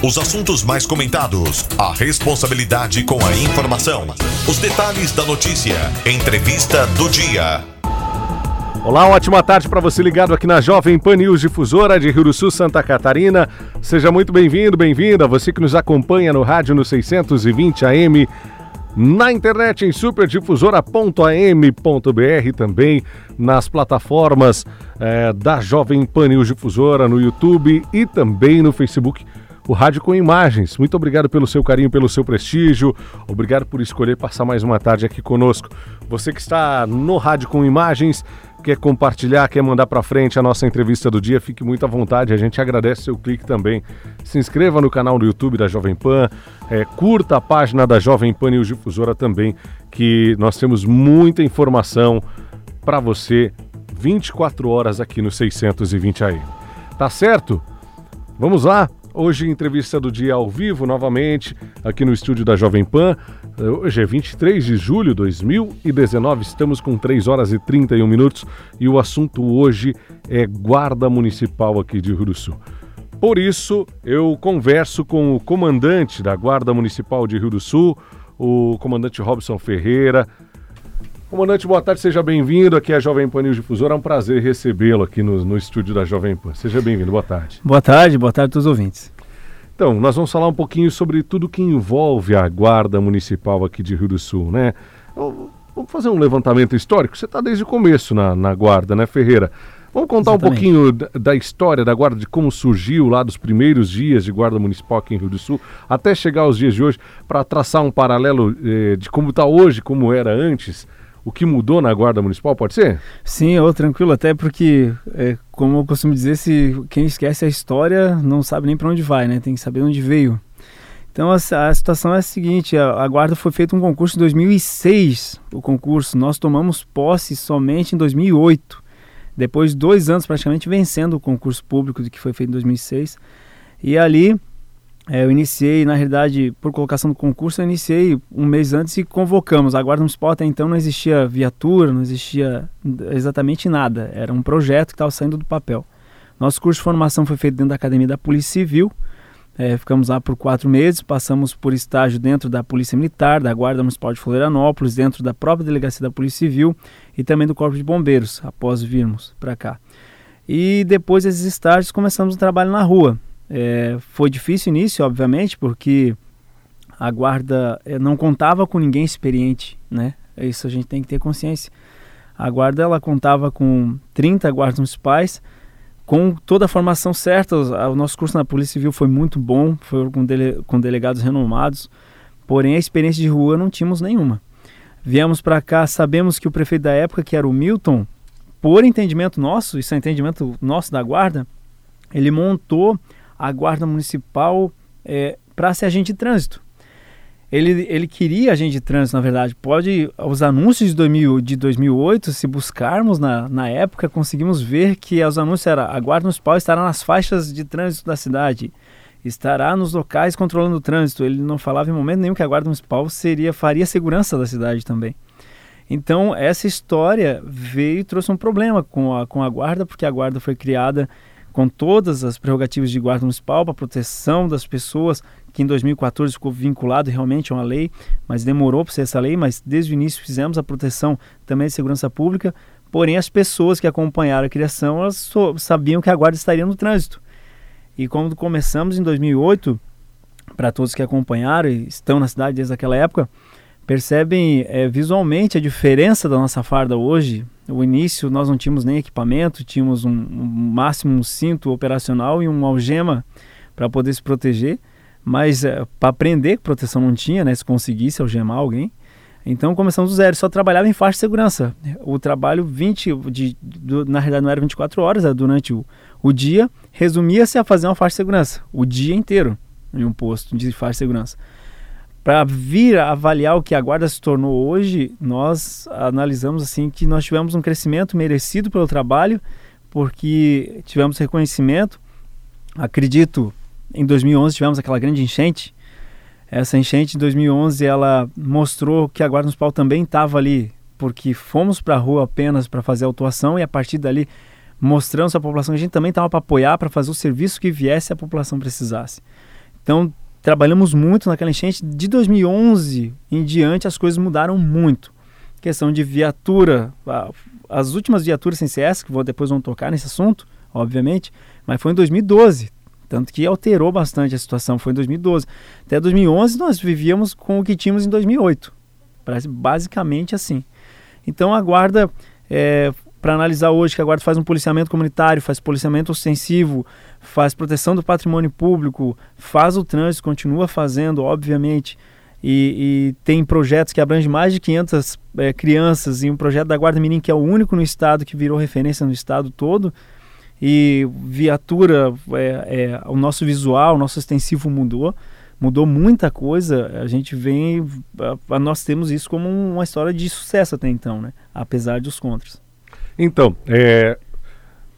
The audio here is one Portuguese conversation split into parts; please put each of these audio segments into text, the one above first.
Os assuntos mais comentados, a responsabilidade com a informação, os detalhes da notícia, entrevista do dia. Olá, ótima tarde para você ligado aqui na Jovem Pan News Difusora de Rio do Sul, Santa Catarina. Seja muito bem-vindo, bem-vinda. Você que nos acompanha no rádio no 620 AM, na internet em superdifusora.am.br, também nas plataformas eh, da Jovem Pan News Difusora, no YouTube e também no Facebook o Rádio com Imagens. Muito obrigado pelo seu carinho, pelo seu prestígio. Obrigado por escolher passar mais uma tarde aqui conosco. Você que está no Rádio com Imagens, quer compartilhar, quer mandar para frente a nossa entrevista do dia, fique muito à vontade. A gente agradece seu clique também. Se inscreva no canal do YouTube da Jovem Pan, é, curta a página da Jovem Pan News Difusora também, que nós temos muita informação para você 24 horas aqui no 620 AM. Tá certo? Vamos lá? Hoje, entrevista do dia ao vivo, novamente, aqui no estúdio da Jovem Pan. Hoje é 23 de julho de 2019, estamos com 3 horas e 31 minutos e o assunto hoje é Guarda Municipal aqui de Rio do Sul. Por isso, eu converso com o comandante da Guarda Municipal de Rio do Sul, o comandante Robson Ferreira. Comandante, boa tarde, seja bem-vindo. Aqui é a Jovem Pan News Difusora. É um prazer recebê-lo aqui no, no estúdio da Jovem Pan. Seja bem-vindo, boa tarde. Boa tarde, boa tarde a todos os ouvintes. Então, nós vamos falar um pouquinho sobre tudo que envolve a Guarda Municipal aqui de Rio do Sul, né? Vamos fazer um levantamento histórico. Você está desde o começo na, na Guarda, né, Ferreira? Vamos contar Exatamente. um pouquinho da, da, história da Guarda, de como surgiu lá dos primeiros dias de Guarda Municipal aqui em Rio do Sul, até chegar aos dias de hoje, para traçar um paralelo eh, de como está hoje, como era antes o que mudou na Guarda Municipal, pode ser? Sim, ou tranquilo, até porque, é, como eu costumo dizer, se quem esquece a história não sabe nem para onde vai, né? Tem que saber onde veio. Então a, a situação é a seguinte: a, a, Guarda foi feito um concurso em 2006. O concurso nós tomamos posse somente em 2008. Depois de dois anos praticamente vencendo o concurso público que foi feito em 2006. E ali é, eu iniciei, na realidade, por colocação do concurso, eu iniciei um mês antes e convocamos. A Guarda Municipal até então não existia viatura, não existia exatamente nada. Era um projeto que estava saindo do papel. Nosso curso de formação foi feito dentro da Academia da Polícia Civil. É, ficamos lá por quatro meses, passamos por estágio dentro da Polícia Militar, da Guarda Municipal de Florianópolis, dentro da própria Delegacia da Polícia Civil e também do Corpo de Bombeiros, após virmos para cá. E depois desses estágios começamos o trabalho na rua. É, foi difícil início, obviamente, porque a guarda é, não contava com ninguém experiente, né? Isso a gente tem que ter consciência. A guarda ela contava com 30 guardas municipais, com toda a formação certa. O nosso curso na Polícia Civil foi muito bom, foi com, dele, com delegados renomados, porém a experiência de rua não tínhamos nenhuma. Viemos para cá, sabemos que o prefeito da época, que era o Milton, por entendimento nosso, isso é entendimento nosso da guarda, ele montou a Guarda Municipal é, para ser agente de trânsito. Ele, ele queria agente de trânsito, na verdade. Pode, os anúncios de, 2000, de 2008, se buscarmos na, na época, conseguimos ver que os anúncios eram a Guarda Municipal estará nas faixas de trânsito da cidade, estará nos locais controlando o trânsito. Ele não falava em momento nenhum que a Guarda Municipal seria, faria segurança da cidade também. Então, essa história veio e trouxe um problema com a, com a Guarda, porque a Guarda foi criada com todas as prerrogativas de guarda municipal para proteção das pessoas, que em 2014 ficou vinculado realmente a uma lei, mas demorou para ser essa lei, mas desde o início fizemos a proteção também de segurança pública, porém as pessoas que acompanharam a criação, elas sabiam que a guarda estaria no trânsito. E quando começamos em 2008, para todos que acompanharam e estão na cidade desde aquela época, percebem é, visualmente a diferença da nossa farda hoje. No início nós não tínhamos nem equipamento, tínhamos um, um máximo um cinto operacional e uma algema para poder se proteger, mas é, para aprender proteção não tinha, né, se conseguisse algemar alguém. Então começamos do zero, só trabalhava em faixa de segurança. O trabalho 20, de, de, na realidade não era 24 horas, era durante o, o dia, resumia-se a fazer uma faixa de segurança, o dia inteiro em um posto de faixa de segurança. Para vir a avaliar o que a guarda se tornou hoje, nós analisamos assim que nós tivemos um crescimento merecido pelo trabalho, porque tivemos reconhecimento. Acredito, em 2011 tivemos aquela grande enchente. Essa enchente de 2011 ela mostrou que a guarda municipal também estava ali, porque fomos para a rua apenas para fazer autuação e a partir dali mostrando à população que a gente também estava para apoiar, para fazer o serviço que viesse a população precisasse. Então, trabalhamos muito naquela enchente. De 2011 em diante, as coisas mudaram muito. Questão de viatura, as últimas viaturas sem CS, que vou, depois vão tocar nesse assunto, obviamente, mas foi em 2012. Tanto que alterou bastante a situação, foi em 2012. Até 2011 nós vivíamos com o que tínhamos em 2008. Parece basicamente assim. Então a guarda é, para analisar hoje que a Guarda faz um policiamento comunitário, faz policiamento ostensivo, faz proteção do patrimônio público, faz o trânsito, continua fazendo, obviamente, e, e tem projetos que abrangem mais de 500 é, crianças e um projeto da Guarda Mirim que é o único no estado que virou referência no estado todo e viatura, é, é, o nosso visual, o nosso extensivo mudou, mudou muita coisa. A gente vem, nós temos isso como uma história de sucesso até então, né? Apesar dos contras. Então, é,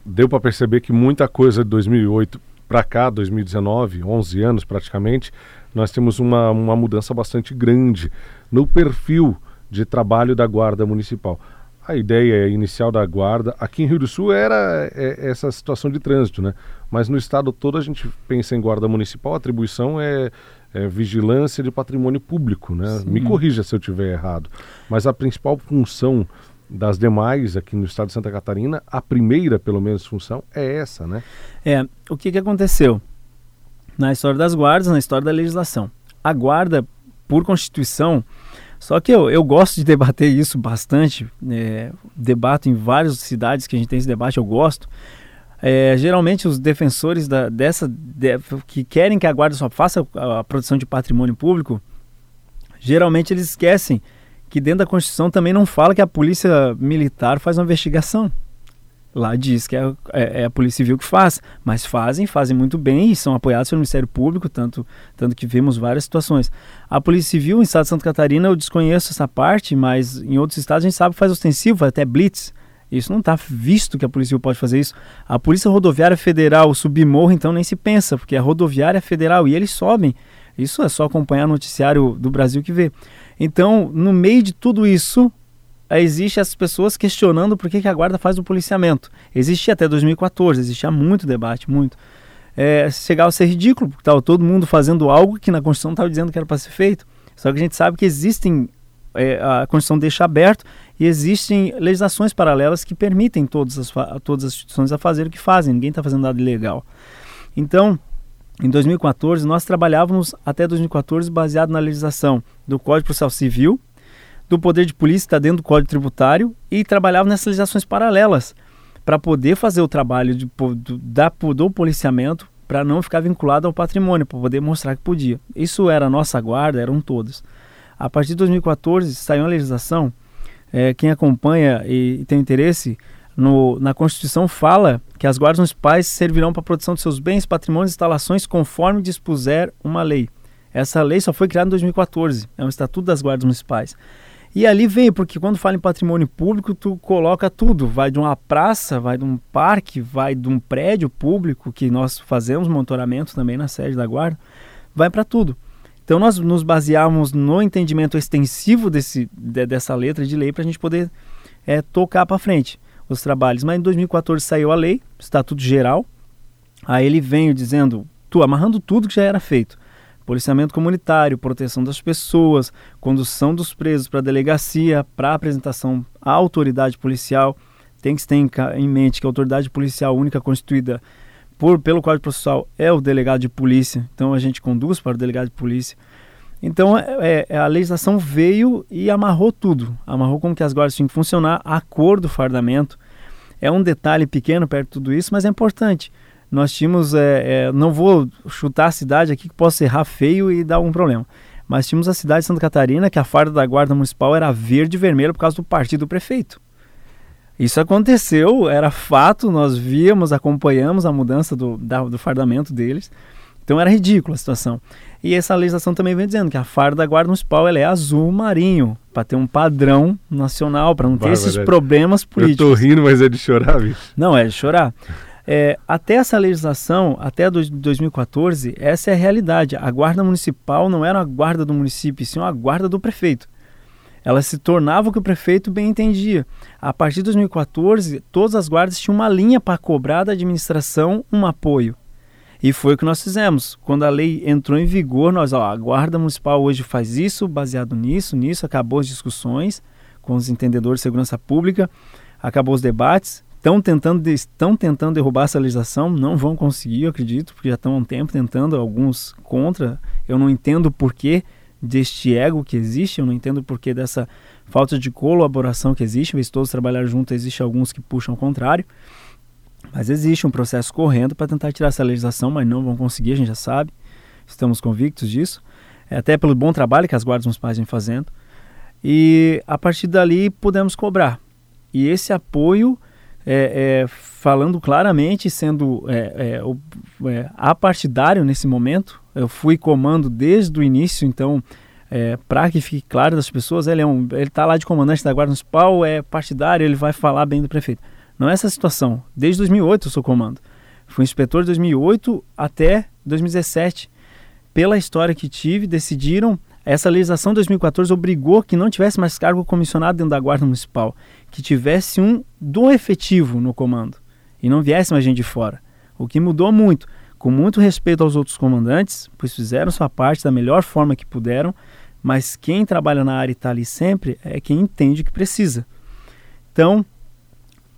deu para perceber que muita coisa de 2008 para cá, 2019, 11 anos praticamente, nós temos uma, uma mudança bastante grande no perfil de trabalho da Guarda Municipal. A ideia inicial da Guarda, aqui em Rio do Sul, era é, essa situação de trânsito, né? Mas no estado todo a gente pensa em Guarda Municipal, a atribuição é, é vigilância de patrimônio público, né? Sim. Me corrija se eu estiver errado. Mas a principal função das demais aqui no estado de Santa Catarina, a primeira, pelo menos, função é essa, né? É, o que, que aconteceu na história das guardas, na história da legislação? A guarda, por Constituição, só que eu, eu gosto de debater isso bastante, é, debato em várias cidades que a gente tem esse debate, eu gosto. É, geralmente os defensores da, dessa de, que querem que a guarda só faça a, a produção de patrimônio público, geralmente eles esquecem que dentro da Constituição também não fala que a polícia militar faz uma investigação. Lá diz que é, é, é, a Polícia Civil que faz, mas fazem, fazem muito bem e são apoiados pelo Ministério Público, tanto, tanto que vemos várias situações. A Polícia Civil, em estado de Santa Catarina, eu desconheço essa parte, mas em outros estados a gente sabe que faz ostensivo, até blitz. Isso não está visto que a Polícia Civil pode fazer isso. A Polícia Rodoviária Federal, submorro, então nem se pensa, porque é rodoviária federal e eles sobem. Isso é só acompanhar o noticiário do Brasil que vê. Então, no meio de tudo isso, existe as pessoas questionando por que, que a guarda faz o policiamento. Existia até 2014, existia muito debate, muito. É, chegava a ser ridículo, porque estava todo mundo fazendo algo que na Constituição estava dizendo que era para ser feito. Só que a gente sabe que existem, é, a Constituição deixa aberto e existem legislações paralelas que permitem todas as, todas as instituições a fazer o que fazem, ninguém está fazendo nada ilegal. Então, em 2014, nós trabalhávamos até 2014 baseado na legislação do Código Processual Civil, do Poder de Polícia, está dentro do Código Tributário, e trabalhávamos nessas legislações paralelas para poder fazer o trabalho de, do, da, do policiamento para não ficar vinculado ao patrimônio, para poder mostrar que podia. Isso era a nossa guarda, eram todos. A partir de 2014 saiu a legislação, é, quem acompanha e, e tem interesse, no, na Constituição fala que as guardas municipais servirão para a produção de seus bens, patrimônios e instalações conforme dispuser uma lei. Essa lei só foi criada em 2014, é um estatuto das guardas municipais. E ali vem, porque quando fala em patrimônio público, tu coloca tudo, vai de uma praça, vai de um parque, vai de um prédio público, que nós fazemos monitoramento também na sede da guarda, vai para tudo. Então nós nos baseamos no entendimento extensivo desse, de, dessa letra de lei para a gente poder é, tocar para frente os trabalhos. Mas em 2014 saiu a lei, Estatuto Geral. Aí ele veio dizendo, tu amarrando tudo que já era feito. Policiamento comunitário, proteção das pessoas, condução dos presos para a delegacia, para apresentação à autoridade policial. Tem que ter em mente que a autoridade policial única constituída por, pelo Código Processual é o delegado de polícia. Então a gente conduz para o delegado de polícia. Então é, é, a legislação veio e amarrou tudo, amarrou como que as guardas tinham que funcionar, a cor do fardamento. É um detalhe pequeno perto de tudo isso, mas é importante. Nós tínhamos, é, é, não vou chutar a cidade aqui que possa errar feio e dar algum problema, mas tínhamos a cidade de Santa Catarina que a farda da guarda municipal era verde e vermelha por causa do partido do prefeito. Isso aconteceu, era fato, nós víamos, acompanhamos a mudança do, da, do fardamento deles. Então era ridícula a situação. E essa legislação também vem dizendo que a farda da Guarda Municipal ela é azul marinho, para ter um padrão nacional, para não ter esses problemas políticos. Eu tô rindo, mas é de chorar, bicho. Não, é de chorar. É, até essa legislação, até 2014, essa é a realidade. A guarda municipal não era a guarda do município, sim a guarda do prefeito. ela se tornava o que o prefeito bem entendia. A partir de 2014, todas as guardas tinham uma linha para cobrar da administração um apoio. E foi o que nós fizemos. Quando a lei entrou em vigor, nós, ó, a Guarda Municipal hoje faz isso, baseado nisso, nisso, acabou as discussões com os entendedores de segurança pública, acabou os debates, estão tentando, estão tentando derrubar essa legislação, não vão conseguir, eu acredito, porque já estão há um tempo tentando, alguns contra. Eu não entendo o porquê deste ego que existe, eu não entendo o porquê dessa falta de colaboração que existe, mas todos trabalhar juntos, existe alguns que puxam ao contrário. Mas existe um processo correndo para tentar tirar essa legislação, mas não vão conseguir, a gente já sabe. Estamos convictos disso. É até pelo bom trabalho que as guardas municipais vêm fazendo. E a partir dali podemos cobrar. E esse apoio, é, é, falando claramente, sendo é, é, é apartidário nesse momento, eu fui comando desde o início, então, é, para que fique claro das pessoas, ele é um, ele está lá de comandante da Guarda Municipal, é partidário, ele vai falar bem do prefeito. Não é essa situação. Desde 2008 eu sou comando. Fui inspetor de 2008 até 2017. Pela história que tive, decidiram. Essa legislação de 2014 obrigou que não tivesse mais cargo comissionado dentro da Guarda Municipal, que tivesse um do efetivo no comando e não viesse mais gente de fora. O que mudou muito, com muito respeito aos outros comandantes, pois fizeram sua parte da melhor forma que puderam, mas quem trabalha na área e está ali sempre é quem entende que precisa. Então,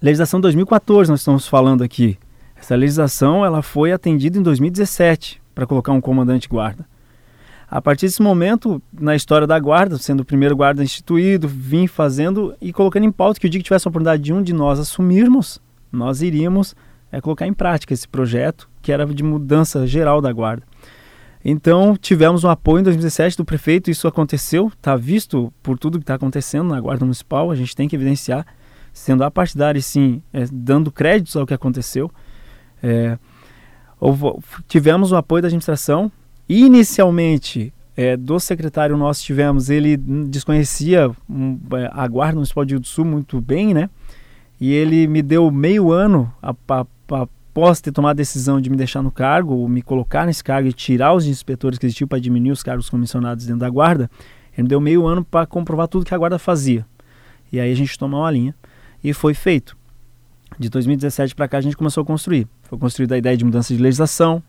Legislação 2014 nós estamos falando aqui. Essa legislação ela foi atendida em 2017 para colocar um comandante guarda. A partir desse momento, na história da guarda, sendo o primeiro guarda instituído, vim fazendo e colocando em pauta que o dia que tivesse a oportunidade de um de nós assumirmos, nós iríamos é, colocar em prática esse projeto, que era de mudança geral da guarda. Então, tivemos um apoio em 2017 do prefeito, isso aconteceu, está visto por tudo que está acontecendo na Guarda Municipal, a gente tem que evidenciar sendo apartidário sim, é, dando créditos ao que aconteceu. É, tivemos o apoio da administração. Inicialmente, é, do secretário nós tivemos, ele desconhecia um, é, a Guarda Municipal de Rio do Sul muito bem, né? E ele me deu meio ano após ter tomado a decisão de me deixar no cargo, me colocar nesse cargo e tirar os inspetores que existiam para diminuir os cargos comissionados dentro da Guarda. Ele me deu meio ano para comprovar tudo que a Guarda fazia. E aí a gente tomou uma linha e foi feito. De 2017 para cá a gente começou a construir. Foi construída a ideia de mudança de legislação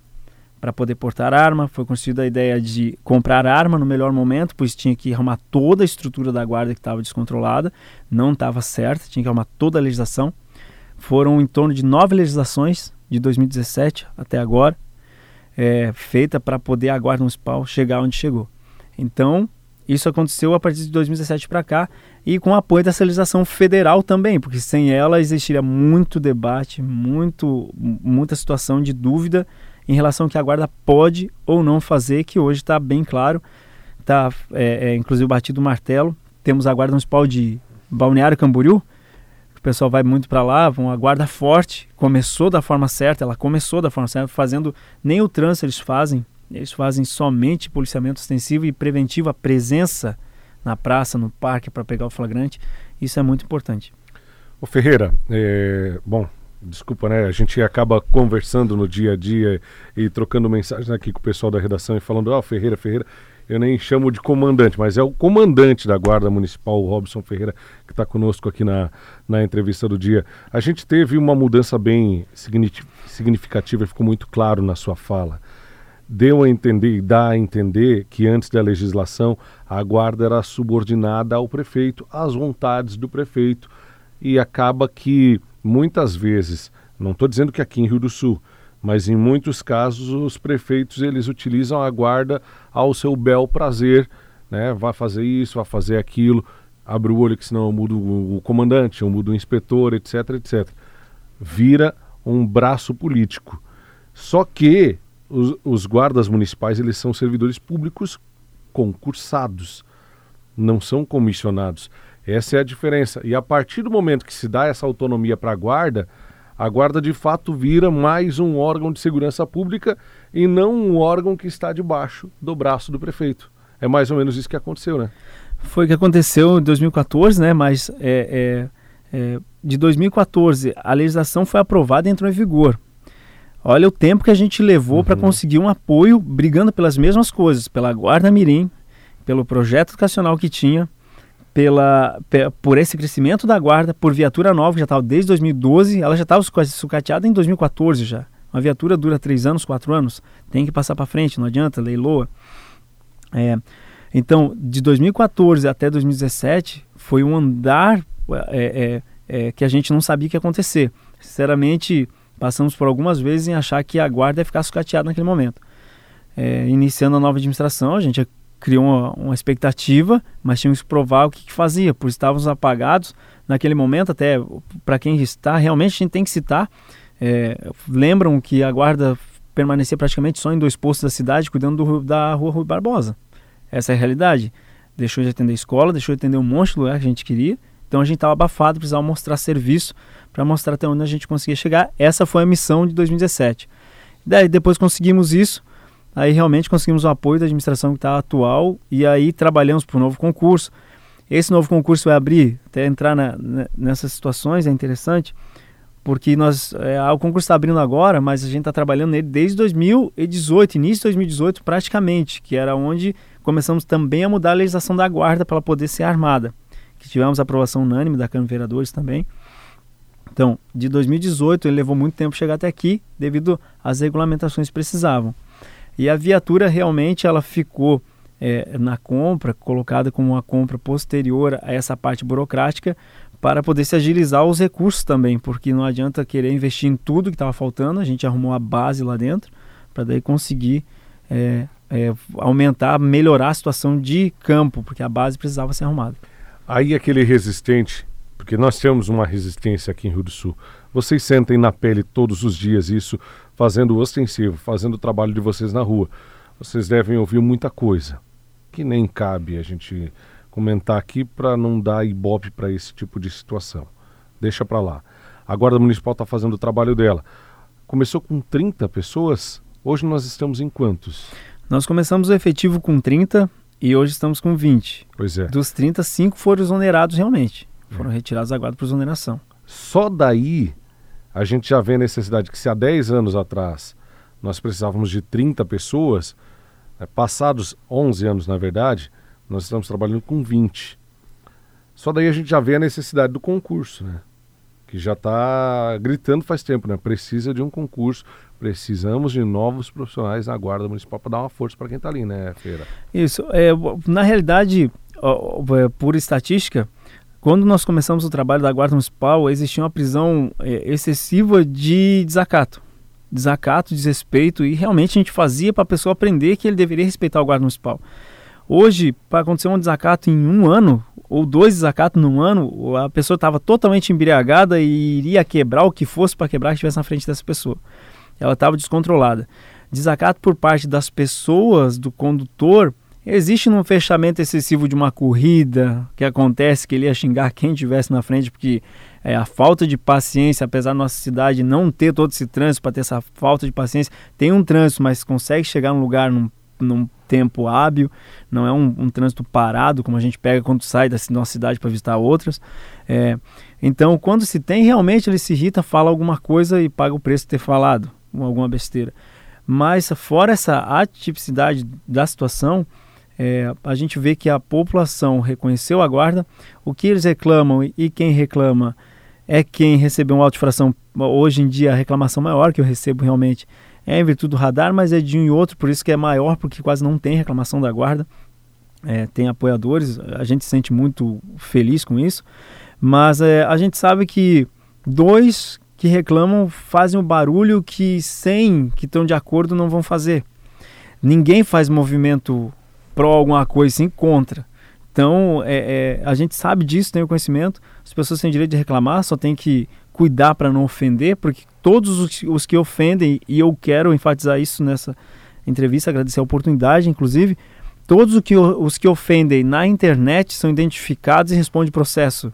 para poder portar arma, foi construída a ideia de comprar arma no melhor momento, pois tinha que arrumar toda a estrutura da guarda que estava descontrolada, não estava certa, tinha que arrumar toda a legislação. Foram em torno de nove legislações de 2017 até agora, é, feita para poder a guarda municipal chegar onde chegou. Então, isso aconteceu a partir de 2017 para cá e com o apoio dessa legislação federal também, porque sem ela existiria muito debate, muito, muita situação de dúvida em relação ao que a guarda pode ou não fazer, que hoje está bem claro, está é, é, inclusive batido o martelo. Temos a guarda municipal de Balneário Camboriú, o pessoal vai muito para lá, uma guarda forte, começou da forma certa, ela começou da forma certa, fazendo nem o trânsito eles fazem, eles fazem somente policiamento ostensivo e preventivo, a presença na praça, no parque, para pegar o flagrante. Isso é muito importante. O Ferreira, é, bom, desculpa, né? A gente acaba conversando no dia a dia e trocando mensagens aqui com o pessoal da redação e falando, ó, oh, Ferreira, Ferreira, eu nem chamo de comandante, mas é o comandante da Guarda Municipal, o Robson Ferreira, que está conosco aqui na, na entrevista do dia. A gente teve uma mudança bem significativa, ficou muito claro na sua fala deu a entender e dá a entender que antes da legislação a guarda era subordinada ao prefeito, às vontades do prefeito e acaba que muitas vezes, não estou dizendo que aqui em Rio do Sul, mas em muitos casos os prefeitos eles utilizam a guarda ao seu bel prazer, né? Vai fazer isso, vai fazer aquilo, abre o olho que senão eu mudo o comandante, eu mudo o inspetor, etc, etc. Vira um braço político. Só que os, os guardas municipais eles são servidores públicos concursados, não são comissionados. Essa é a diferença. E a partir do momento que se dá essa autonomia para a guarda, a guarda de fato vira mais um órgão de segurança pública e não um órgão que está debaixo do braço do prefeito. É mais ou menos isso que aconteceu, né? Foi o que aconteceu em 2014, né? Mas é, é, é, de 2014 a legislação foi aprovada e entrou em vigor. Olha o tempo que a gente levou uhum. para conseguir um apoio, brigando pelas mesmas coisas, pela Guarda Mirim, pelo projeto educacional que tinha, pela, por esse crescimento da guarda, por viatura nova, que já estava desde 2012, ela já estava sucateada em 2014 já. Uma viatura dura três anos, quatro anos, tem que passar para frente, não adianta, leiloa. É, então, de 2014 até 2017, foi um andar é, é, é, que a gente não sabia que ia acontecer. Sinceramente, passamos por algumas vezes em achar que a guarda ia ficar sucateada naquele momento. É, iniciando a nova administração, a gente criou uma, uma expectativa, mas tínhamos que provar o que, que fazia, por estávamos apagados naquele momento, até para quem está, realmente a gente tem que citar. É, lembram que a guarda permanecia praticamente só em dois postos da cidade, cuidando do, da rua Rui Barbosa. Essa é a realidade. Deixou de atender a escola, deixou de atender um monte de lugar que a gente queria. Então a gente estava abafado, precisava mostrar serviço para mostrar até onde a gente conseguia chegar. Essa foi a missão de 2017. Daí depois conseguimos isso, Aí realmente conseguimos o apoio da administração que está atual e aí trabalhamos para um novo concurso. Esse novo concurso vai abrir, até entrar na, nessas situações é interessante, porque nós é, o concurso está abrindo agora, mas a gente está trabalhando nele desde 2018, início de 2018 praticamente, que era onde começamos também a mudar a legislação da guarda para ela poder ser armada. Que tivemos aprovação unânime da Câmara de Vereadores também. Então, de 2018 ele levou muito tempo chegar até aqui, devido às regulamentações que precisavam. E a viatura realmente ela ficou é, na compra, colocada como uma compra posterior a essa parte burocrática, para poder se agilizar os recursos também, porque não adianta querer investir em tudo que estava faltando, a gente arrumou a base lá dentro, para daí conseguir é, é, aumentar, melhorar a situação de campo, porque a base precisava ser arrumada. Aí aquele resistente, porque nós temos uma resistência aqui em Rio do Sul, vocês sentem na pele todos os dias isso, fazendo ostensivo, fazendo o trabalho de vocês na rua. Vocês devem ouvir muita coisa que nem cabe a gente comentar aqui para não dar ibope para esse tipo de situação. Deixa para lá. A Guarda Municipal está fazendo o trabalho dela. Começou com 30 pessoas, hoje nós estamos em quantos? Nós começamos o efetivo com 30 e hoje estamos com 20. Pois é. Dos 30, 5 foram exonerados realmente. Foram é. retirados da guarda por exoneração. Só daí a gente já vê a necessidade que se há 10 anos atrás nós precisávamos de 30 pessoas, né, passados 11 anos na verdade, nós estamos trabalhando com 20. Só daí a gente já vê a necessidade do concurso, né? Que já está gritando faz tempo, né? Precisa de um concurso, precisamos de novos profissionais na Guarda Municipal para dar uma força para quem está ali, né, Feira? Isso. É, na realidade, é, por estatística, quando nós começamos o trabalho da Guarda Municipal, existia uma prisão é, excessiva de desacato. Desacato, desrespeito, e realmente a gente fazia para a pessoa aprender que ele deveria respeitar o Guarda Municipal. Hoje, para acontecer um desacato em um ano, ou dois desacatos num ano, a pessoa estava totalmente embriagada e iria quebrar o que fosse para quebrar que estivesse na frente dessa pessoa. Ela estava descontrolada. Desacato por parte das pessoas, do condutor, Existe num fechamento excessivo de uma corrida que acontece que ele ia xingar quem estivesse na frente, porque é, a falta de paciência, apesar da nossa cidade não ter todo esse trânsito, para ter essa falta de paciência, tem um trânsito, mas consegue chegar num lugar num, num tempo hábil, não é um, um, trânsito parado, como a gente pega quando sai da nossa cidade para visitar outras. É, então, quando se tem, realmente ele se irrita, fala alguma coisa e paga o preço de ter falado alguma besteira. Mas, fora essa atipicidade da situação, é, a gente vê que a população reconheceu a guarda, o que eles reclamam e quem reclama é quem recebeu uma altifração. Hoje em dia a reclamação maior que eu recebo realmente é em virtude do radar, mas é de um e outro, por isso que é maior, porque quase não tem reclamação da guarda. É, tem apoiadores, a gente se sente muito feliz com isso, mas é, a gente sabe que dois que reclamam fazem o barulho que 100 que estão de acordo não vão fazer. Ninguém faz movimento pró alguma coisa, sim contra. Então, é, é, a gente sabe disso, tem o conhecimento, as pessoas têm direito de reclamar, só tem que cuidar para não ofender, porque todos os, os, que ofendem, e eu quero enfatizar isso nessa entrevista, agradecer a oportunidade, inclusive, todos os que, ofendem na internet são identificados e respondem processo.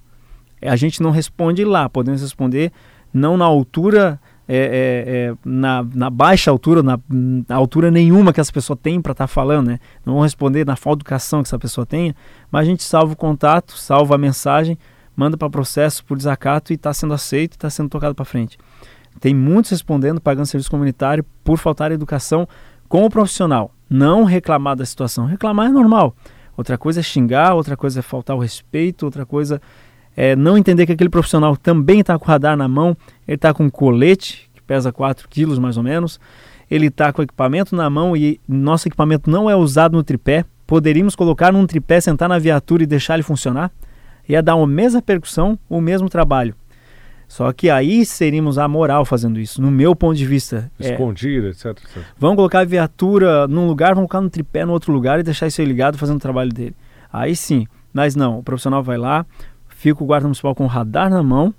A gente não responde lá, podemos responder não na altura é, é, é, na, na, baixa altura, na, na, altura nenhuma que essa pessoa tem para estar tá falando, né? Não vão responder na falta de educação que essa pessoa tenha, mas a gente salva o contato, salva a mensagem, manda para processo por desacato e está sendo aceito está sendo tocado para frente. Tem muitos respondendo, pagando serviço comunitário por faltar educação com o profissional. Não reclamar da situação. Reclamar é normal, Outra coisa é xingar, outra coisa é faltar o respeito, outra coisa é não entender que aquele profissional também está com o radar na mão, ele está com um colete, que pesa 4 quilos mais ou menos, ele está com o equipamento na mão e nosso equipamento não é usado no tripé. Poderíamos colocar num tripé, sentar na viatura e deixar ele funcionar? Ia dar a mesma percussão, o mesmo trabalho. Só que aí seríamos a moral fazendo isso, no meu ponto de vista. Escondido, é, etc, etc. Vamos colocar a viatura num lugar, vamos colocar no tripé no outro lugar e deixar isso aí ligado fazendo o trabalho dele. Aí sim, mas não, o profissional vai lá, fica o guarda municipal com o radar na mão,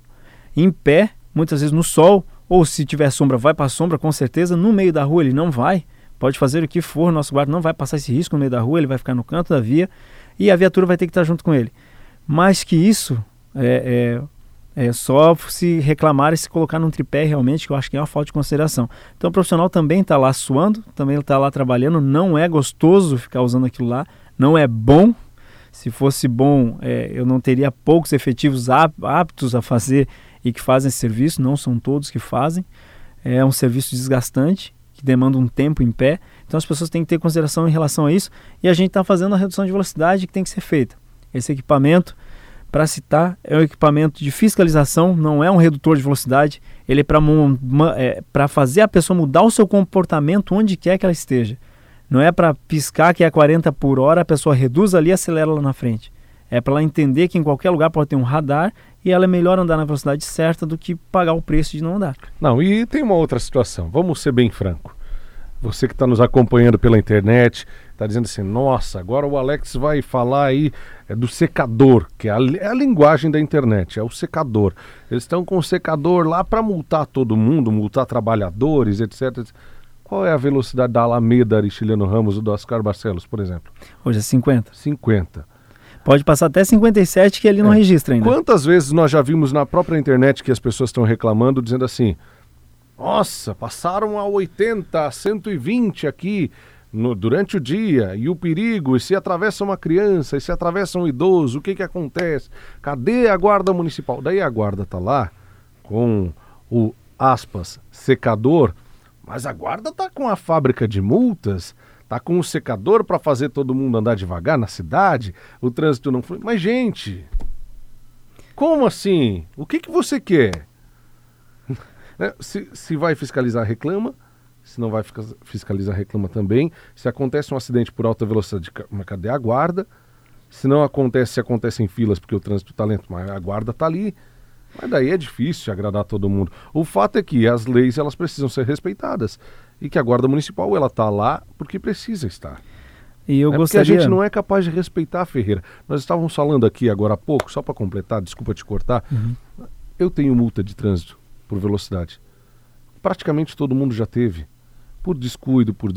em pé, muitas vezes no sol, ou se tiver sombra, vai para a sombra, com certeza. No meio da rua ele não vai, pode fazer o que for, nosso guarda não vai passar esse risco no meio da rua, ele vai ficar no canto da via e a viatura vai ter que estar junto com ele. Mais que isso, é, é é só se reclamar e se colocar num tripé realmente, que eu acho que é uma falta de consideração. Então o profissional também está lá suando, também está lá trabalhando, não é gostoso ficar usando aquilo lá, não é bom. Se fosse bom, é, eu não teria poucos efetivos aptos a fazer e que fazem esse serviço, não são todos que fazem. É um serviço desgastante, que demanda um tempo em pé. Então as pessoas têm que ter consideração em relação a isso e a gente está fazendo a redução de velocidade que tem que ser feita. Esse equipamento para citar, é um equipamento de fiscalização, não é um redutor de velocidade. Ele é para é, fazer a pessoa mudar o seu comportamento onde quer que ela esteja. Não é para piscar que é 40 por hora, a pessoa reduz ali e acelera lá na frente. É para ela entender que em qualquer lugar pode ter um radar e ela é melhor andar na velocidade certa do que pagar o preço de não andar. Não, e tem uma outra situação. Vamos ser bem franco. Você que está nos acompanhando pela internet, está dizendo assim: nossa, agora o Alex vai falar aí é, do secador, que é a, é a linguagem da internet, é o secador. Eles estão com o secador lá para multar todo mundo, multar trabalhadores, etc, etc. Qual é a velocidade da Alameda Aristiliano Ramos ou do Oscar Barcelos, por exemplo? Hoje é 50. 50. Pode passar até 57 que ele não é. registra ainda. Quantas vezes nós já vimos na própria internet que as pessoas estão reclamando, dizendo assim: nossa, passaram a 80, a 120 aqui no, durante o dia. E o perigo, e se atravessa uma criança, e se atravessa um idoso, o que que acontece? Cadê a guarda municipal? Daí a guarda tá lá com o aspas secador, mas a guarda tá com a fábrica de multas, tá com o secador para fazer todo mundo andar devagar na cidade, o trânsito não foi. Mas gente, como assim? O que que você quer? Se, se vai fiscalizar, reclama. Se não vai fiscalizar, reclama também. Se acontece um acidente por alta velocidade, cadê a guarda? Se não acontece, se acontece em filas porque o trânsito está lento, mas a guarda está ali. Mas daí é difícil agradar todo mundo. O fato é que as leis elas precisam ser respeitadas e que a guarda municipal ela está lá porque precisa estar. E eu é gostaria... Porque a gente não é capaz de respeitar, Ferreira. Nós estávamos falando aqui agora há pouco, só para completar, desculpa te cortar. Uhum. Eu tenho multa de trânsito por velocidade. Praticamente todo mundo já teve, por descuido, por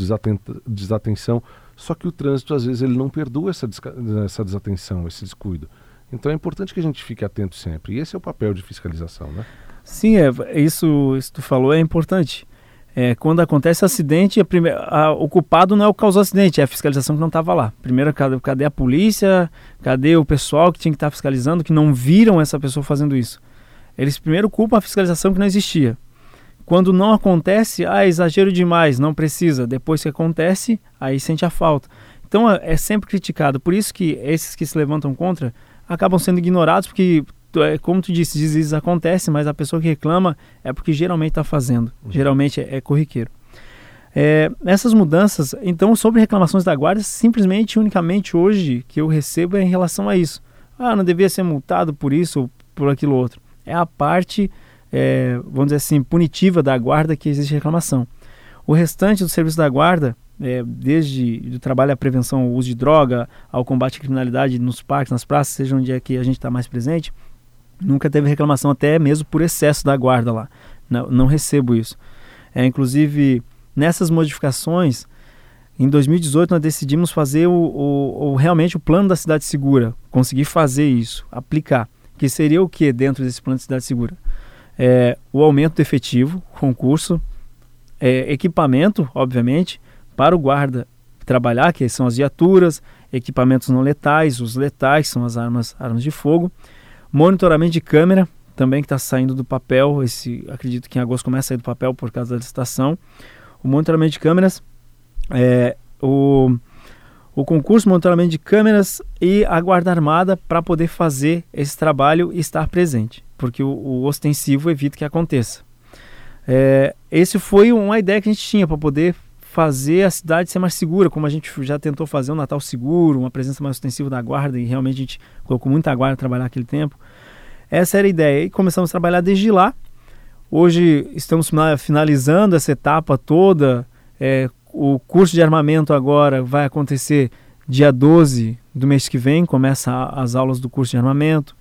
desatenção. Só que o trânsito, às vezes, ele não perdoa essa, essa desatenção, esse descuido. Então é importante que a gente fique atento sempre. E esse é o papel de fiscalização, né? Sim, é, isso, isso que tu falou é importante. É, quando acontece acidente, a primeira, a, o culpado não é o que causou o acidente, é a fiscalização que não estava lá. Primeiro, cadê, cadê, a polícia? Cadê o pessoal que tinha que estar tá fiscalizando, que não viram essa pessoa fazendo isso? Eles primeiro culpam a fiscalização que não existia. Quando não acontece, ah, exagero demais, não precisa. Depois que acontece, aí sente a falta. Então é, é sempre criticado. Por isso que esses que se levantam contra acabam sendo ignorados, porque, é, como tu disse, deslize acontece, mas a pessoa que reclama é porque geralmente está fazendo. Uhum. Geralmente é, é corriqueiro. É, essas mudanças, então, sobre reclamações da guarda, simplesmente, unicamente hoje que eu recebo é em relação a isso. Ah, não devia ser multado por isso ou por aquilo outro é a parte, é, vamos dizer assim, punitiva da guarda que existe reclamação. O restante do serviço da guarda, é, desde o trabalho à prevenção ao uso de droga, ao combate à criminalidade nos parques, nas praças, seja onde é que a gente está mais presente, nunca teve reclamação, até mesmo por excesso da guarda lá. Não, não recebo isso. É, inclusive, nessas modificações, em 2018 nós decidimos fazer o, o, o, realmente o plano da cidade segura, conseguir fazer isso, aplicar que seria o que dentro desse plano de cidade segura? É, o aumento do efetivo, concurso, é, equipamento, obviamente, para o guarda trabalhar, que são as viaturas, equipamentos não letais, os letais, são as armas, armas de fogo, monitoramento de câmera, também que está saindo do papel, esse acredito que em agosto começa a sair do papel por causa da licitação, o monitoramento de câmeras, é, o, o concurso, monitoramento de câmeras e a guarda armada para poder fazer esse trabalho e estar presente, porque o, o ostensivo evita que aconteça. É, esse foi uma ideia que a gente tinha para poder fazer a cidade ser mais segura, como a gente já tentou fazer um Natal seguro, uma presença mais ostensiva da guarda, e realmente a gente colocou muita guarda a trabalhar naquele tempo. Essa era a ideia, e começamos a trabalhar desde lá. Hoje estamos finalizando essa etapa toda. É, o curso de armamento agora vai acontecer dia 12 do mês que vem, começa as aulas do curso de armamento.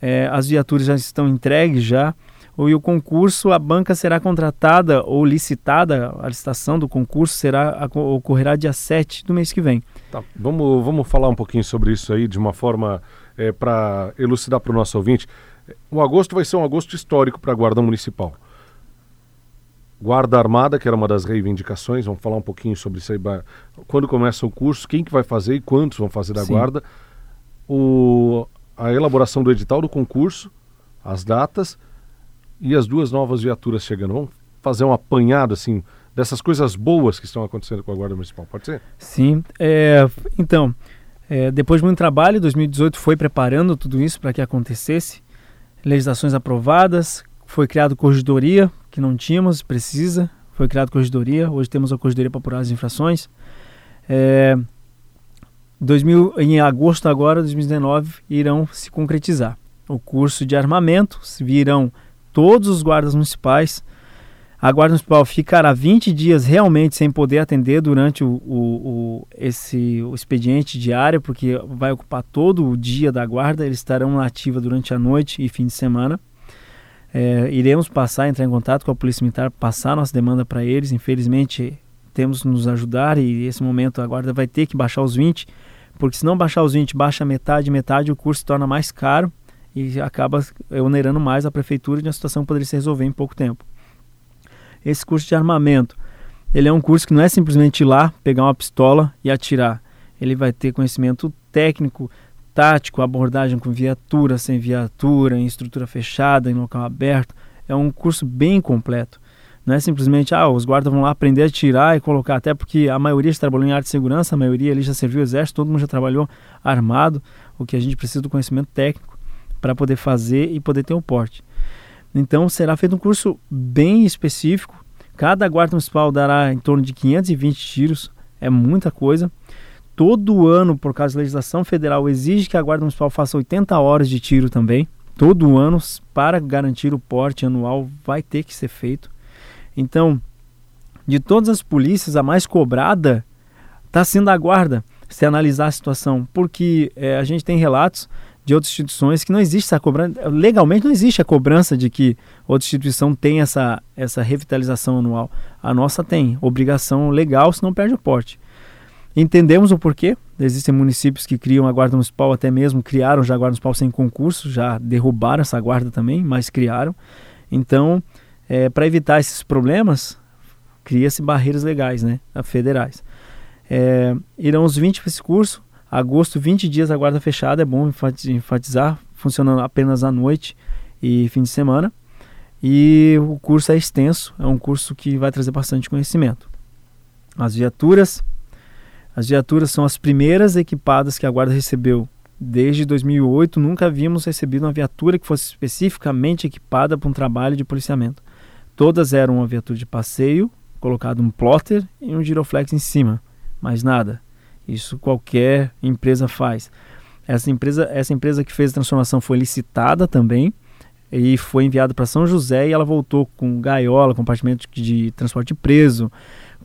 É, as viaturas já estão entregues já e o concurso, a banca será contratada ou licitada, a licitação do concurso será ocorrerá dia 7 do mês que vem. Tá, vamos, vamos falar um pouquinho sobre isso aí de uma forma é, para elucidar para o nosso ouvinte. O agosto vai ser um agosto histórico para a Guarda Municipal. Guarda Armada, que era uma das reivindicações, vamos falar um pouquinho sobre isso aí. Quando começa o curso, quem que vai fazer e quantos vão fazer da Sim. Guarda. O, a elaboração do edital do concurso, as datas e as duas novas viaturas chegando. Vamos fazer um apanhado assim dessas coisas boas que estão acontecendo com a Guarda Municipal, pode ser? Sim. É, então, é, depois de muito trabalho, 2018 foi preparando tudo isso para que acontecesse. Legislações aprovadas, foi criado corregedoria, que não tínhamos, precisa. Foi criado corregedoria, hoje temos a corregedoria para apurar as infrações. É, 2000, em agosto agora, 2019, irão se concretizar. O curso de armamento virão todos os guardas municipais. A Guarda Municipal ficará 20 dias realmente sem poder atender durante o, o, o, esse, o expediente diário, porque vai ocupar todo o dia da guarda. Eles estarão na ativa durante a noite e fim de semana. É, iremos passar, entrar em contato com a Polícia Militar, passar nossa demanda para eles. Infelizmente, temos que nos ajudar e nesse momento a guarda vai ter que baixar os 20, porque se não baixar os 20, baixa metade, metade, o curso se torna mais caro e acaba onerando mais a prefeitura de uma situação que poderia se resolver em pouco tempo. Esse curso de armamento, ele é um curso que não é simplesmente ir lá, pegar uma pistola e atirar. Ele vai ter conhecimento técnico, tático, abordagem com viatura, sem viatura, em estrutura fechada, em local aberto. É um curso bem completo. Não é simplesmente, ah, os guardas vão lá aprender a tirar e colocar, até porque a maioria já trabalhou em área de segurança, a maioria ali já serviu o exército, todo mundo já trabalhou armado, o que a gente precisa do conhecimento técnico para poder fazer e poder ter um porte. Então será feito um curso bem específico. Cada guarda municipal dará em torno de 520 tiros, é muita coisa. Todo ano, por causa da legislação federal, exige que a guarda municipal faça 80 horas de tiro também. Todo ano, para garantir o porte anual, vai ter que ser feito. Então, de todas as polícias, a mais cobrada está sendo a guarda, se analisar a situação, porque é, a gente tem relatos de outras instituições que não existe essa cobrança, legalmente não existe a cobrança de que outra instituição tem essa, essa revitalização anual. A nossa tem, obrigação legal, senão perde o porte. Entendemos o porquê, existem municípios que criam a guarda municipal, até mesmo criaram já a guarda municipal sem concurso, já derrubaram essa guarda também, mas criaram. Então, é, para evitar esses problemas, cria-se barreiras legais, né, federais. É, irão os 20 para esse curso, Agosto, 20 dias a guarda fechada, é bom enfatizar, funcionando apenas à noite e fim de semana. E o curso é extenso, é um curso que vai trazer bastante conhecimento. As viaturas, as viaturas são as primeiras equipadas que a guarda recebeu desde 2008. Nunca havíamos recebido uma viatura que fosse especificamente equipada para um trabalho de policiamento. Todas eram uma viatura de passeio, colocado um plotter e um giroflex em cima, mais nada. Isso qualquer empresa faz. Essa empresa, essa empresa que fez a transformação foi licitada também e foi enviada para São José e ela voltou com gaiola, compartimento de transporte preso,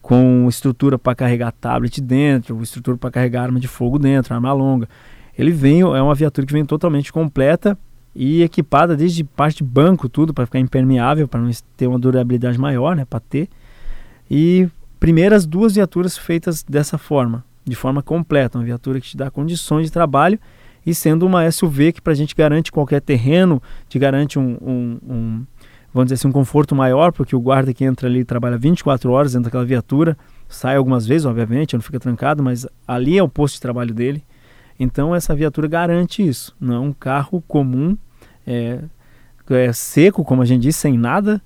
com estrutura para carregar tablet dentro, estrutura para carregar arma de fogo dentro, arma longa. Ele veio, é uma viatura que vem totalmente completa e equipada desde parte de banco, tudo para ficar impermeável, para não ter uma durabilidade maior, né, para ter. E primeiras duas viaturas feitas dessa forma de forma completa, uma viatura que te dá condições de trabalho e sendo uma SUV que para a gente garante qualquer terreno, te garante um, um, um, vamos dizer assim, um conforto maior, porque o guarda que entra ali trabalha 24 horas dentro daquela viatura, sai algumas vezes, obviamente, não fica trancado, mas ali é o posto de trabalho dele. Então essa viatura garante isso, não é um carro comum, é, é seco, como a gente disse, sem nada,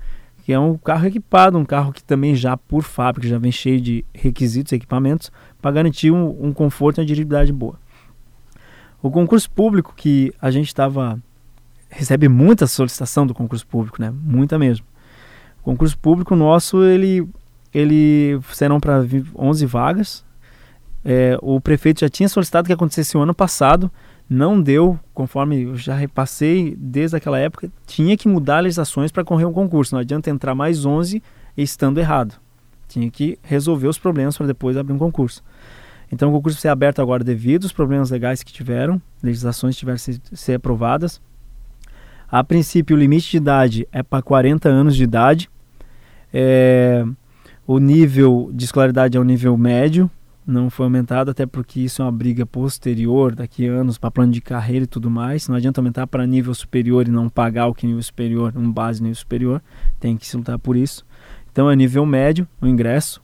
que é um carro equipado, um carro que também já por fábrica já vem cheio de requisitos e equipamentos para garantir um, um conforto e uma dirigibilidade boa. O concurso público que a gente estava recebe muita solicitação do concurso público, né? Muita mesmo. O concurso público nosso ele ele serão para 11 vagas. É, o prefeito já tinha solicitado que acontecesse o ano passado, não deu, conforme eu já repassei desde aquela época, tinha que mudar legislações para correr um concurso. Não adianta entrar mais 11 estando errado. Tinha que resolver os problemas para depois abrir um concurso. Então o concurso vai ser aberto agora devido aos problemas legais que tiveram, legislações tiveram que ser aprovadas. A princípio, o limite de idade é para 40 anos de idade. É, o nível de escolaridade é o nível médio, não foi aumentado, até porque isso é uma briga posterior, daqui a anos, para plano de carreira e tudo mais. Não adianta aumentar para nível superior e não pagar o que nível superior, um base nível superior, tem que se lutar por isso. Então é nível médio, o ingresso.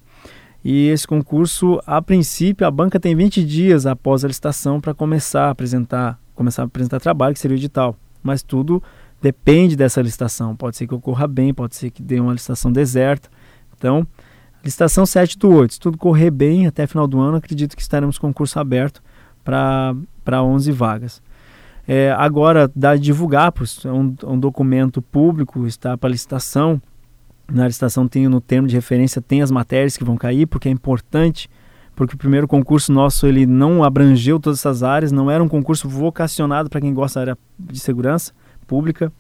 E esse concurso, a princípio, a banca tem 20 dias após a licitação para começar a apresentar, começar a apresentar trabalho, que seria o edital. Mas tudo depende dessa licitação. Pode ser que ocorra bem, pode ser que dê uma licitação deserta. Então, Licitação 7 do 8. Se tudo correr bem até final do ano, acredito que estaremos com concurso aberto para 11 vagas. É, agora, dá divulgar, é um, um documento público, está para licitação. Na licitação tem no termo de referência tem as matérias que vão cair, porque é importante, porque o primeiro concurso nosso ele não abrangeu todas essas áreas, não era um concurso vocacionado para quem gosta da área de segurança pública.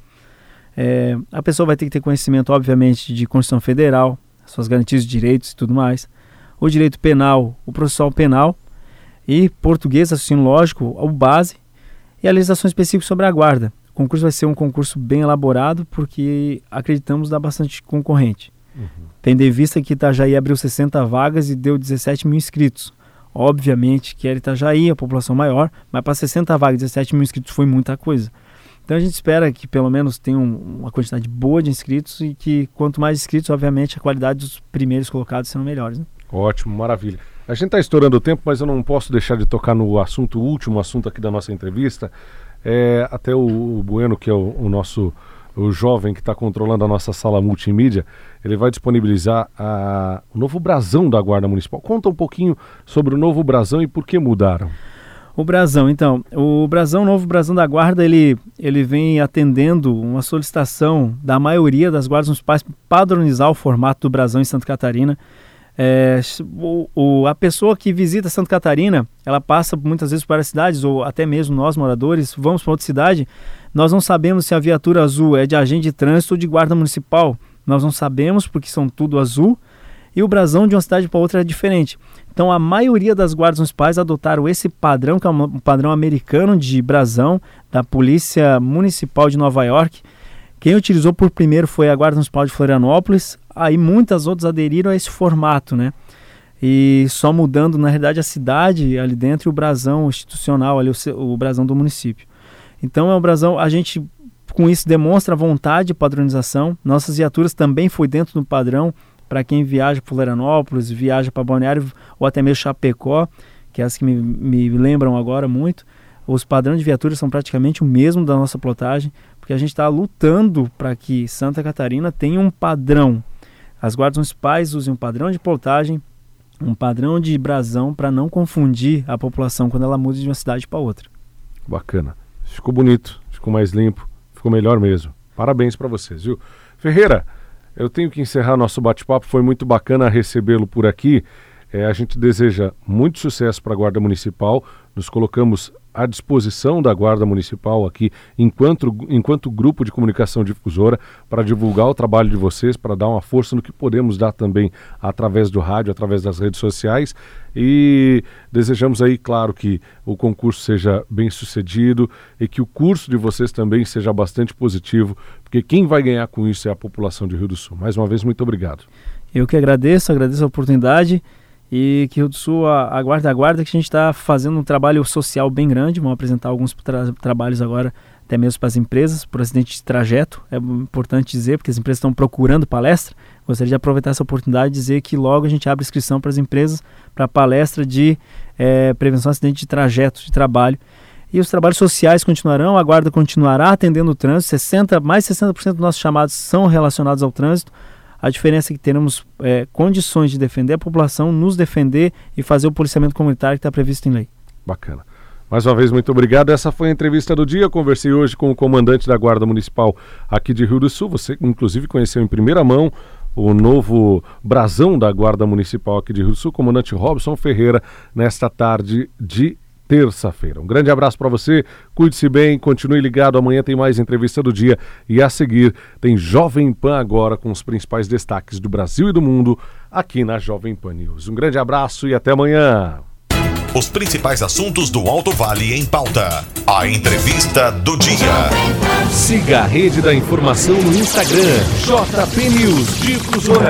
É, a pessoa vai ter que ter conhecimento, obviamente, de Constituição Federal, suas garantias de direitos e tudo mais. O direito penal, o processual penal e português, raciocínio lógico, o base e a legislação específica sobre a guarda. O concurso vai ser um concurso bem elaborado porque acreditamos dar bastante concorrente. Uhum. Tendo em vista que Itajaí abriu 60 vagas e deu 17 mil inscritos. Obviamente que era Itajaí, a população maior, mas para 60 vagas, 17 mil inscritos foi muita coisa. Então a gente espera que pelo menos tenha uma quantidade boa de inscritos e que quanto mais inscritos, obviamente, a qualidade dos primeiros colocados serão melhores. Né? Ótimo, maravilha. A gente está estourando o tempo, mas eu não posso deixar de tocar no assunto, último assunto aqui da nossa entrevista. É, até o, o Bueno, que é o, o nosso o jovem que está controlando a nossa sala multimídia, ele vai disponibilizar a, o novo brasão da Guarda Municipal. Conta um pouquinho sobre o novo brasão e por que mudaram. O brasão, então, o brasão, o novo brasão da guarda, ele, ele vem atendendo uma solicitação da maioria das guardas municipais padronizar o formato do brasão em Santa Catarina. É, o, o, a pessoa que visita Santa Catarina, ela passa muitas vezes para as cidades, ou até mesmo nós moradores, vamos para outra cidade, nós não sabemos se a viatura azul é de agente de trânsito ou de guarda municipal. Nós não sabemos porque são tudo azul e o brasão de uma cidade para outra é diferente. Então, a maioria das guardas municipais adotaram esse padrão, que é um padrão americano de brasão, da Polícia Municipal de Nova York. Quem utilizou por primeiro foi a Guarda Municipal de Florianópolis, aí muitas outras aderiram a esse formato, né? E só mudando, na realidade, a cidade ali dentro e o brasão institucional, ali, o, o brasão do município. Então, é um brasão, a gente com isso demonstra vontade de padronização. Nossas viaturas também foi dentro do padrão para quem viaja para Florianópolis, viaja para Balneário ou até mesmo Chapecó, que é as que me, me lembram agora muito, os padrões de viaturas são praticamente o mesmo da nossa plotagem, porque a gente está lutando para que Santa Catarina tenha um padrão. As guardas municipais usem um padrão de plotagem, um padrão de brasão para não confundir a população quando ela muda de uma cidade para outra. Bacana. Ficou bonito, ficou mais limpo, ficou melhor mesmo. Parabéns para vocês, viu? Ferreira, eu tenho que encerrar nosso bate-papo, foi muito bacana recebê-lo por aqui. É, a gente deseja muito sucesso para a Guarda Municipal. Nos colocamos à disposição da Guarda Municipal aqui, enquanto, enquanto grupo de comunicação difusora, para divulgar o trabalho de vocês, para dar uma força no que podemos dar também através do rádio, através das redes sociais. E desejamos aí, claro, que o concurso seja bem sucedido e que o curso de vocês também seja bastante positivo, porque quem vai ganhar com isso é a população de Rio do Sul. Mais uma vez, muito obrigado. Eu que agradeço, agradeço a oportunidade e que Rio do Sul aguarda, aguarda que a gente está fazendo um trabalho social bem grande. Vamos apresentar alguns tra trabalhos agora, até mesmo para as empresas, por acidente de trajeto. É importante dizer, porque as empresas estão procurando palestra. Gostaria de aproveitar essa oportunidade e dizer que logo a gente abre inscrição para as empresas para palestra de é, prevenção de acidente de trajeto de trabalho. E os trabalhos sociais continuarão, a guarda continuará atendendo o trânsito. 60, mais 60% dos nossos chamados são relacionados ao trânsito A diferença é que teremos é, condições de defender a população, nos defender e fazer o policiamento comunitário que está previsto em lei. Bacana. Mais uma vez, muito obrigado. Essa foi a entrevista do dia. Conversei hoje com o comandante da Guarda Municipal aqui de Rio do Sul. Você, inclusive, conheceu em primeira mão o novo brasão da Guarda Municipal aqui de Rio do Sul, comandante Robson Ferreira, nesta tarde de terça-feira. Um grande abraço para você, cuide-se bem, continue ligado. Amanhã tem mais entrevista do dia e a seguir tem Jovem Pan agora com os principais destaques do Brasil e do mundo aqui na Jovem Pan News. Um grande abraço e até amanhã. Os principais assuntos do Alto Vale em pauta. A entrevista do dia. Siga a rede da informação no Instagram, JP News Difusora.